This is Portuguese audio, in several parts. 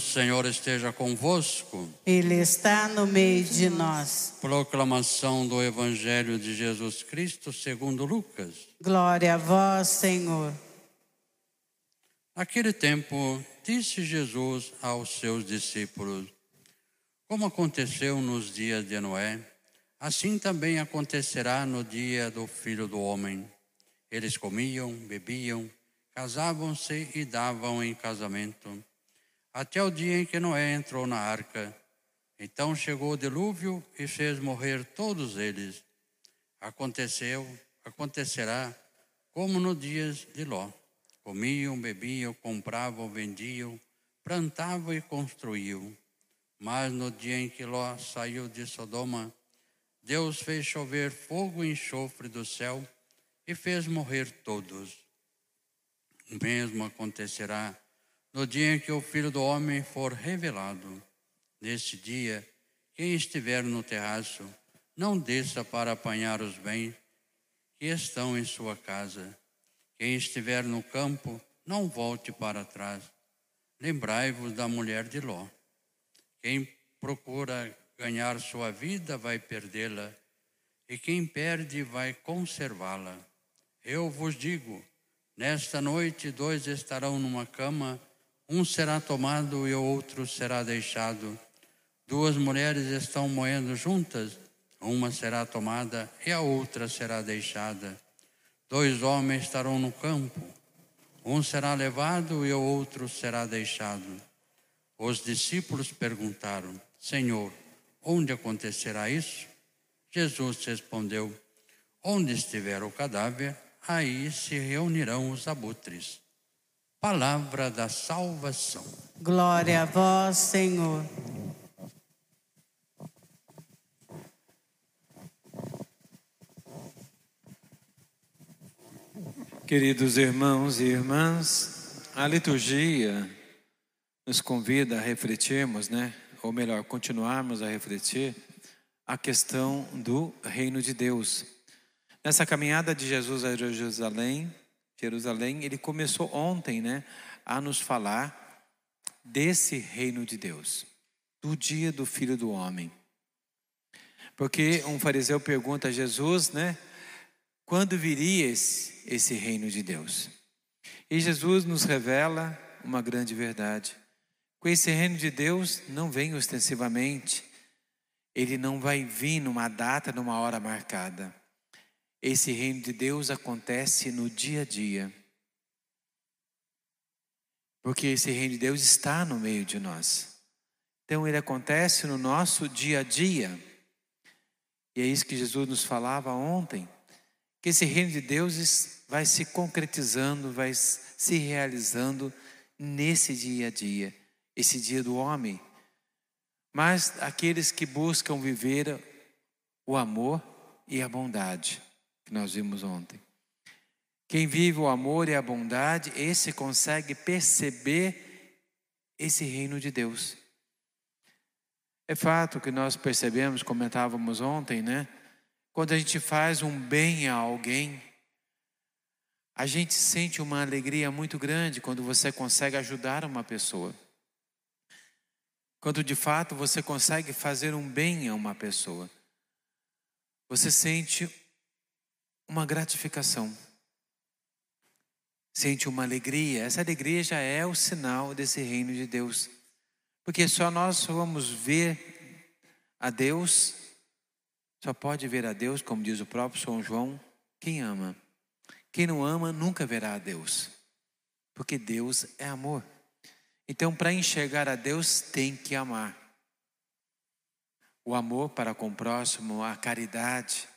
O Senhor esteja convosco. Ele está no meio de nós. Proclamação do Evangelho de Jesus Cristo segundo Lucas. Glória a vós, Senhor. Naquele tempo, disse Jesus aos seus discípulos: Como aconteceu nos dias de Noé, assim também acontecerá no dia do Filho do Homem. Eles comiam, bebiam, casavam-se e davam em casamento até o dia em que Noé entrou na arca. Então chegou o dilúvio e fez morrer todos eles. Aconteceu, acontecerá como nos dias de Ló. Comiam, bebiam, compravam, vendiam, plantavam e construíam. Mas no dia em que Ló saiu de Sodoma, Deus fez chover fogo e enxofre do céu e fez morrer todos. O mesmo acontecerá no dia em que o Filho do Homem for revelado. Nesse dia, quem estiver no terraço, não desça para apanhar os bens que estão em sua casa. Quem estiver no campo, não volte para trás. Lembrai-vos da mulher de Ló. Quem procura ganhar sua vida vai perdê-la, e quem perde vai conservá-la. Eu vos digo: nesta noite dois estarão numa cama um será tomado e o outro será deixado. Duas mulheres estão moendo juntas, uma será tomada e a outra será deixada. Dois homens estarão no campo, um será levado e o outro será deixado. Os discípulos perguntaram: Senhor, onde acontecerá isso? Jesus respondeu: Onde estiver o cadáver, aí se reunirão os abutres. Palavra da salvação. Glória a vós, Senhor. Queridos irmãos e irmãs, a liturgia nos convida a refletirmos, né? Ou melhor, continuarmos a refletir a questão do reino de Deus. Nessa caminhada de Jesus a Jerusalém, Jerusalém, ele começou ontem, né, a nos falar desse reino de Deus, do dia do Filho do Homem. Porque um fariseu pergunta a Jesus, né, quando viria esse, esse reino de Deus? E Jesus nos revela uma grande verdade. Com esse reino de Deus não vem ostensivamente, ele não vai vir numa data, numa hora marcada. Esse reino de Deus acontece no dia a dia. Porque esse reino de Deus está no meio de nós. Então ele acontece no nosso dia a dia. E é isso que Jesus nos falava ontem, que esse reino de Deus vai se concretizando, vai se realizando nesse dia a dia, esse dia do homem. Mas aqueles que buscam viver o amor e a bondade que nós vimos ontem. Quem vive o amor e a bondade, esse consegue perceber esse reino de Deus. É fato que nós percebemos, comentávamos ontem, né? Quando a gente faz um bem a alguém, a gente sente uma alegria muito grande quando você consegue ajudar uma pessoa. Quando de fato você consegue fazer um bem a uma pessoa. Você sente uma gratificação. Sente uma alegria. Essa alegria já é o sinal desse reino de Deus. Porque só nós vamos ver a Deus, só pode ver a Deus, como diz o próprio São João, quem ama. Quem não ama nunca verá a Deus. Porque Deus é amor. Então, para enxergar a Deus, tem que amar. O amor para com o próximo, a caridade,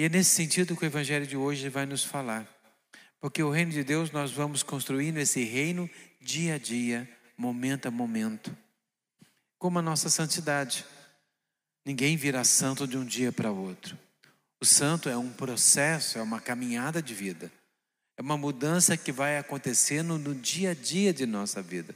e é nesse sentido que o Evangelho de hoje vai nos falar. Porque o reino de Deus nós vamos construindo esse reino dia a dia, momento a momento. Como a nossa santidade. Ninguém vira santo de um dia para outro. O santo é um processo, é uma caminhada de vida. É uma mudança que vai acontecendo no dia a dia de nossa vida.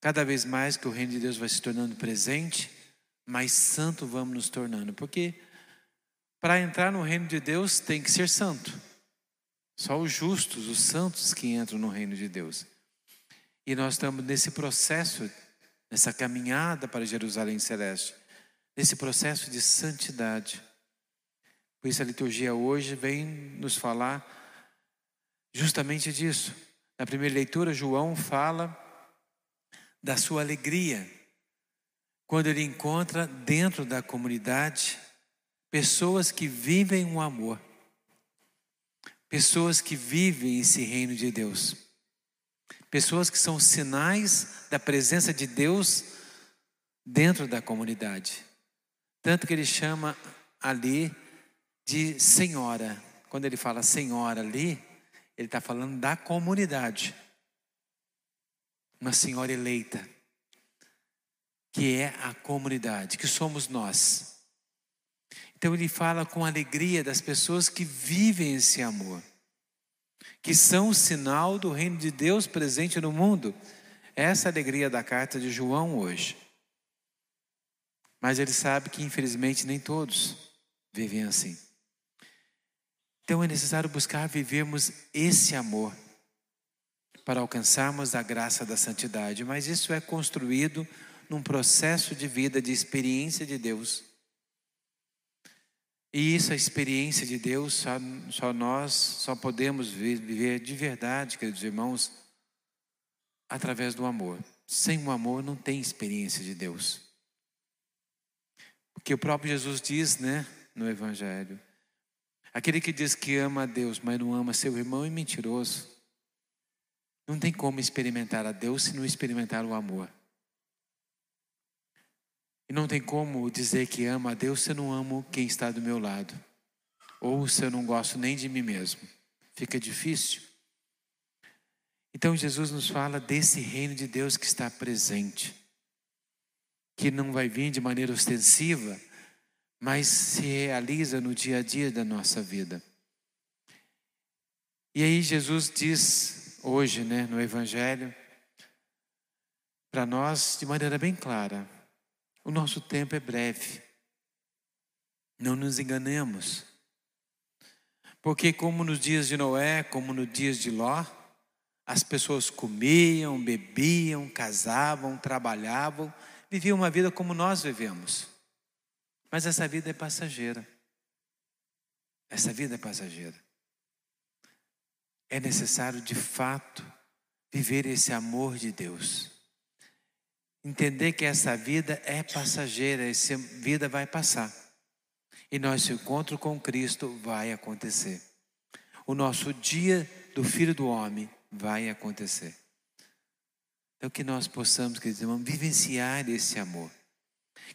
Cada vez mais que o reino de Deus vai se tornando presente, mais santo vamos nos tornando. Porque para entrar no reino de Deus tem que ser santo. Só os justos, os santos que entram no reino de Deus. E nós estamos nesse processo, nessa caminhada para Jerusalém Celeste, nesse processo de santidade. Por isso a liturgia hoje vem nos falar justamente disso. Na primeira leitura, João fala da sua alegria quando ele encontra dentro da comunidade pessoas que vivem o amor, pessoas que vivem esse reino de Deus, pessoas que são sinais da presença de Deus dentro da comunidade. Tanto que ele chama ali de senhora. Quando ele fala senhora ali, ele está falando da comunidade. Uma senhora eleita que é a comunidade, que somos nós. Então ele fala com alegria das pessoas que vivem esse amor, que são o sinal do reino de Deus presente no mundo. Essa é alegria da carta de João hoje. Mas ele sabe que infelizmente nem todos vivem assim. Então é necessário buscar vivermos esse amor para alcançarmos a graça da santidade, mas isso é construído num processo de vida, de experiência de Deus. E isso, a experiência de Deus, só, só nós só podemos viver de verdade, queridos irmãos, através do amor. Sem o amor não tem experiência de Deus. Porque o próprio Jesus diz, né, no Evangelho: aquele que diz que ama a Deus, mas não ama seu irmão é mentiroso. Não tem como experimentar a Deus se não experimentar o amor. E não tem como dizer que ama a Deus se eu não amo quem está do meu lado. Ou se eu não gosto nem de mim mesmo. Fica difícil. Então Jesus nos fala desse reino de Deus que está presente. Que não vai vir de maneira ostensiva, mas se realiza no dia a dia da nossa vida. E aí Jesus diz hoje, né, no Evangelho, para nós de maneira bem clara: o nosso tempo é breve. Não nos enganemos. Porque, como nos dias de Noé, como nos dias de Ló, as pessoas comiam, bebiam, casavam, trabalhavam, viviam uma vida como nós vivemos. Mas essa vida é passageira. Essa vida é passageira. É necessário, de fato, viver esse amor de Deus. Entender que essa vida é passageira, essa vida vai passar. E nosso encontro com Cristo vai acontecer. O nosso dia do Filho do Homem vai acontecer. Então que nós possamos, queridos irmãos, vivenciar esse amor.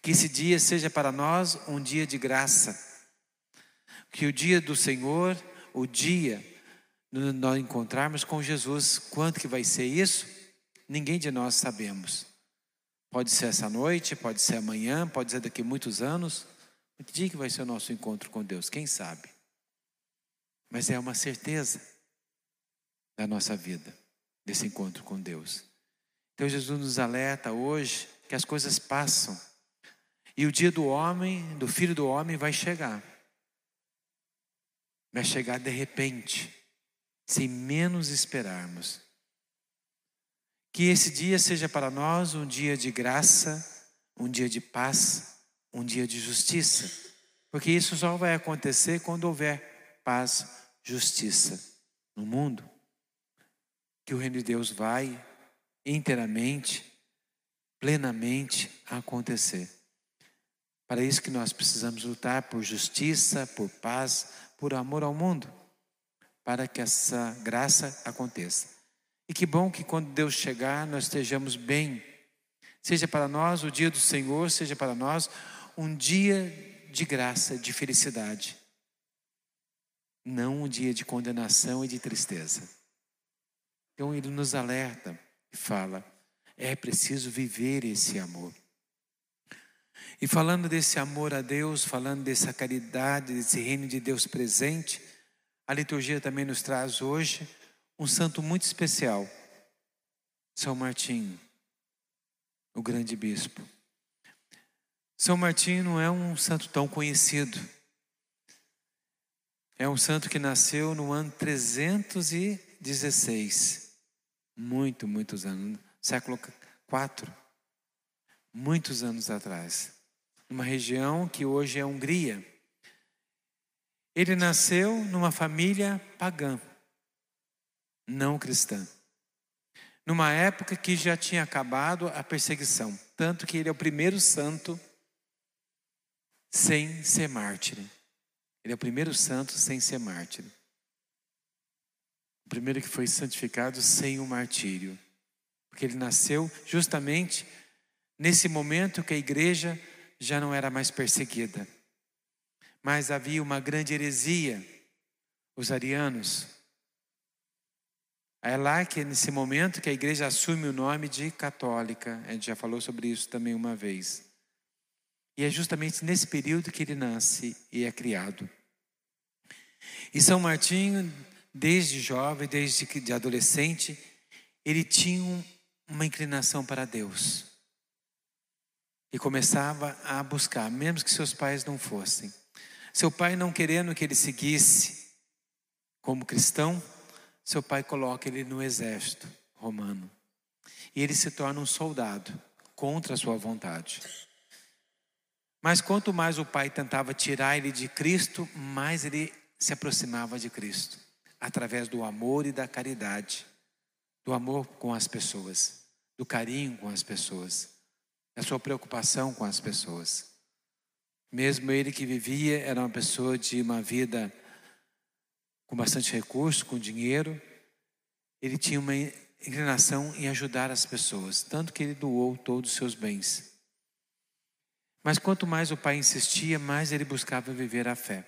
Que esse dia seja para nós um dia de graça. Que o dia do Senhor, o dia nós encontrarmos com Jesus, quanto que vai ser isso? Ninguém de nós sabemos. Pode ser essa noite, pode ser amanhã, pode ser daqui a muitos anos. Que dia que vai ser o nosso encontro com Deus? Quem sabe? Mas é uma certeza da nossa vida, desse encontro com Deus. Então Jesus nos alerta hoje que as coisas passam. E o dia do homem, do filho do homem, vai chegar. Vai chegar de repente, sem menos esperarmos. Que esse dia seja para nós um dia de graça, um dia de paz, um dia de justiça. Porque isso só vai acontecer quando houver paz, justiça no mundo. Que o reino de Deus vai inteiramente, plenamente acontecer. Para isso que nós precisamos lutar por justiça, por paz, por amor ao mundo, para que essa graça aconteça. E que bom que quando Deus chegar, nós estejamos bem. Seja para nós o dia do Senhor, seja para nós um dia de graça, de felicidade. Não um dia de condenação e de tristeza. Então ele nos alerta e fala: é preciso viver esse amor. E falando desse amor a Deus, falando dessa caridade, desse reino de Deus presente, a liturgia também nos traz hoje um santo muito especial, São Martinho, o grande bispo. São Martinho não é um santo tão conhecido. É um santo que nasceu no ano 316. muito, muitos anos, século IV, muitos anos atrás, numa região que hoje é Hungria. Ele nasceu numa família pagã, não cristã. Numa época que já tinha acabado a perseguição, tanto que ele é o primeiro santo sem ser mártir. Ele é o primeiro santo sem ser mártir. O primeiro que foi santificado sem o martírio. Porque ele nasceu justamente nesse momento que a igreja já não era mais perseguida. Mas havia uma grande heresia, os arianos. É lá que, nesse momento, que a igreja assume o nome de católica. A gente já falou sobre isso também uma vez. E é justamente nesse período que ele nasce e é criado. E São Martinho, desde jovem, desde de adolescente, ele tinha uma inclinação para Deus. E começava a buscar, mesmo que seus pais não fossem. Seu pai não querendo que ele seguisse como cristão, seu pai coloca ele no exército romano. E ele se torna um soldado contra a sua vontade. Mas quanto mais o pai tentava tirar ele de Cristo, mais ele se aproximava de Cristo, através do amor e da caridade, do amor com as pessoas, do carinho com as pessoas, da sua preocupação com as pessoas. Mesmo ele que vivia era uma pessoa de uma vida com bastante recurso, com dinheiro, ele tinha uma inclinação em ajudar as pessoas, tanto que ele doou todos os seus bens. Mas quanto mais o pai insistia, mais ele buscava viver a fé.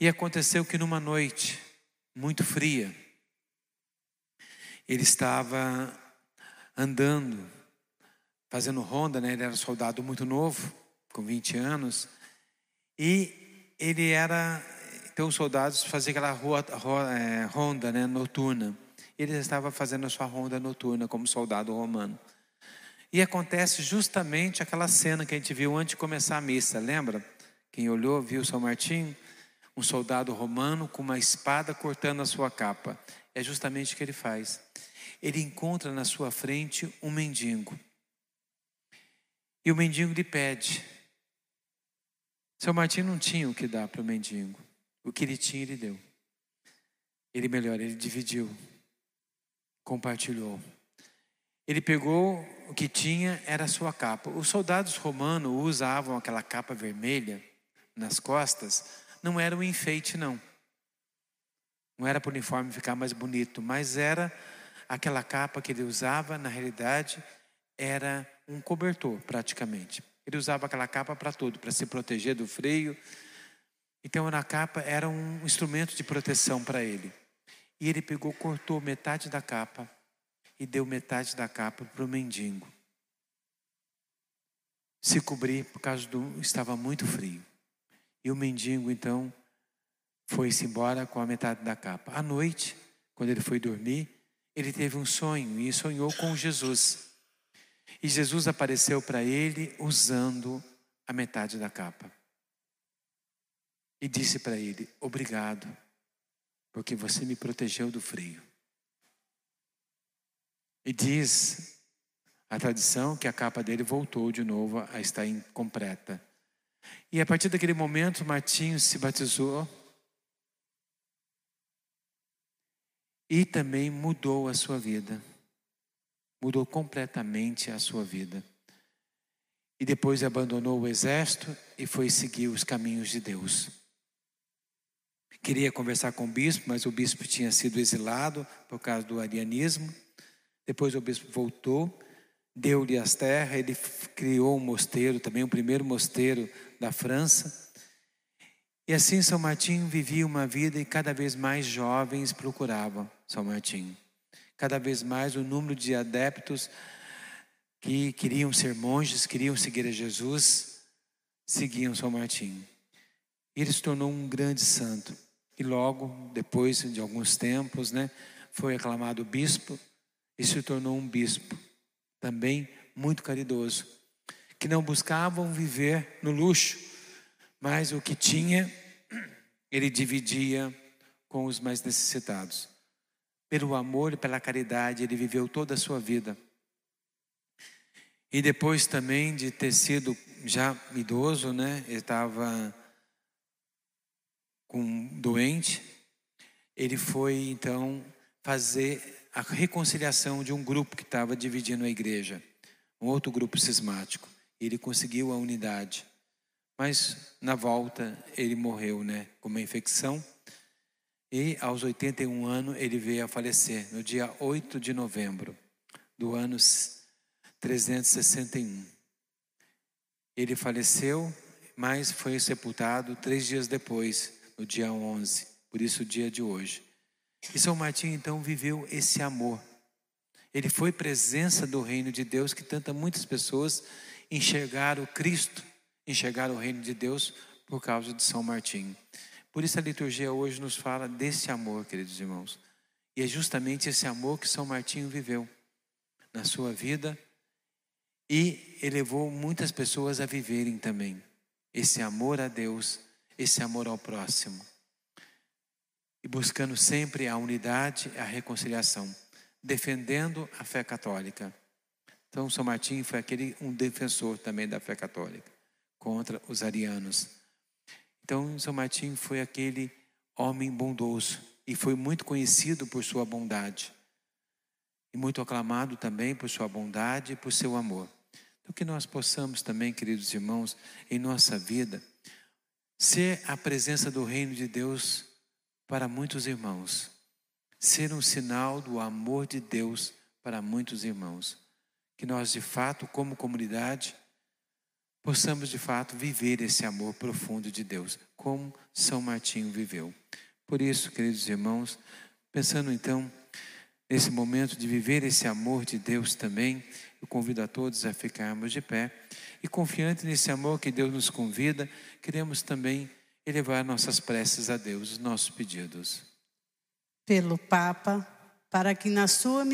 E aconteceu que numa noite muito fria, ele estava andando, fazendo ronda, né? ele era soldado muito novo, com 20 anos, e ele era. Então, os soldados faziam aquela rua, é, ronda né, noturna. Ele estava fazendo a sua ronda noturna como soldado romano. E acontece justamente aquela cena que a gente viu antes de começar a missa, lembra? Quem olhou, viu São Martinho, um soldado romano com uma espada cortando a sua capa. É justamente o que ele faz. Ele encontra na sua frente um mendigo. E o mendigo lhe pede. São Martinho não tinha o que dar para o mendigo. O que ele tinha, ele deu. Ele melhor, ele dividiu, compartilhou. Ele pegou o que tinha, era a sua capa. Os soldados romanos usavam aquela capa vermelha nas costas, não era um enfeite, não. Não era para o uniforme ficar mais bonito, mas era aquela capa que ele usava, na realidade, era um cobertor, praticamente. Ele usava aquela capa para tudo, para se proteger do freio. Então, na capa era um instrumento de proteção para ele. E ele pegou, cortou metade da capa e deu metade da capa para o mendigo. Se cobrir por causa do estava muito frio. E o mendigo então foi-se embora com a metade da capa. À noite, quando ele foi dormir, ele teve um sonho e sonhou com Jesus. E Jesus apareceu para ele usando a metade da capa. E disse para ele: Obrigado, porque você me protegeu do frio. E diz a tradição que a capa dele voltou de novo a estar incompleta. E a partir daquele momento, Martinho se batizou e também mudou a sua vida. Mudou completamente a sua vida. E depois abandonou o exército e foi seguir os caminhos de Deus. Queria conversar com o bispo, mas o bispo tinha sido exilado por causa do arianismo. Depois o bispo voltou, deu-lhe as terras, ele criou um mosteiro, também o primeiro mosteiro da França. E assim São Martinho vivia uma vida e cada vez mais jovens procuravam São Martinho. Cada vez mais o número de adeptos que queriam ser monges, queriam seguir a Jesus, seguiam São Martinho. Ele se tornou um grande santo. E logo, depois de alguns tempos, né, foi aclamado bispo e se tornou um bispo, também muito caridoso, que não buscavam viver no luxo, mas o que tinha, ele dividia com os mais necessitados. pelo amor e pela caridade, ele viveu toda a sua vida. E depois também de ter sido já idoso, né? Ele estava com doente. Ele foi então fazer a reconciliação de um grupo que estava dividindo a igreja, um outro grupo cismático. Ele conseguiu a unidade. Mas na volta ele morreu, né, com uma infecção. E aos 81 anos ele veio a falecer no dia 8 de novembro do ano 361. Ele faleceu, mas foi sepultado três dias depois, no dia 11, por isso o dia de hoje. E São Martim então viveu esse amor. Ele foi presença do reino de Deus que tanta muitas pessoas enxergaram Cristo, enxergaram o reino de Deus por causa de São Martim. Por isso a liturgia hoje nos fala desse amor, queridos irmãos. E é justamente esse amor que São Martinho viveu na sua vida e elevou muitas pessoas a viverem também esse amor a Deus, esse amor ao próximo. E buscando sempre a unidade, a reconciliação, defendendo a fé católica. Então, São Martinho foi aquele um defensor também da fé católica contra os arianos. Então, São Martinho foi aquele homem bondoso e foi muito conhecido por sua bondade e muito aclamado também por sua bondade e por seu amor. Então, que nós possamos também, queridos irmãos, em nossa vida, ser a presença do reino de Deus para muitos irmãos, ser um sinal do amor de Deus para muitos irmãos. Que nós, de fato, como comunidade, possamos de fato viver esse amor profundo de Deus, como São Martinho viveu. Por isso, queridos irmãos, pensando então nesse momento de viver esse amor de Deus também, eu convido a todos a ficarmos de pé e confiante nesse amor que Deus nos convida, queremos também elevar nossas preces a Deus, os nossos pedidos. Pelo Papa, para que na sua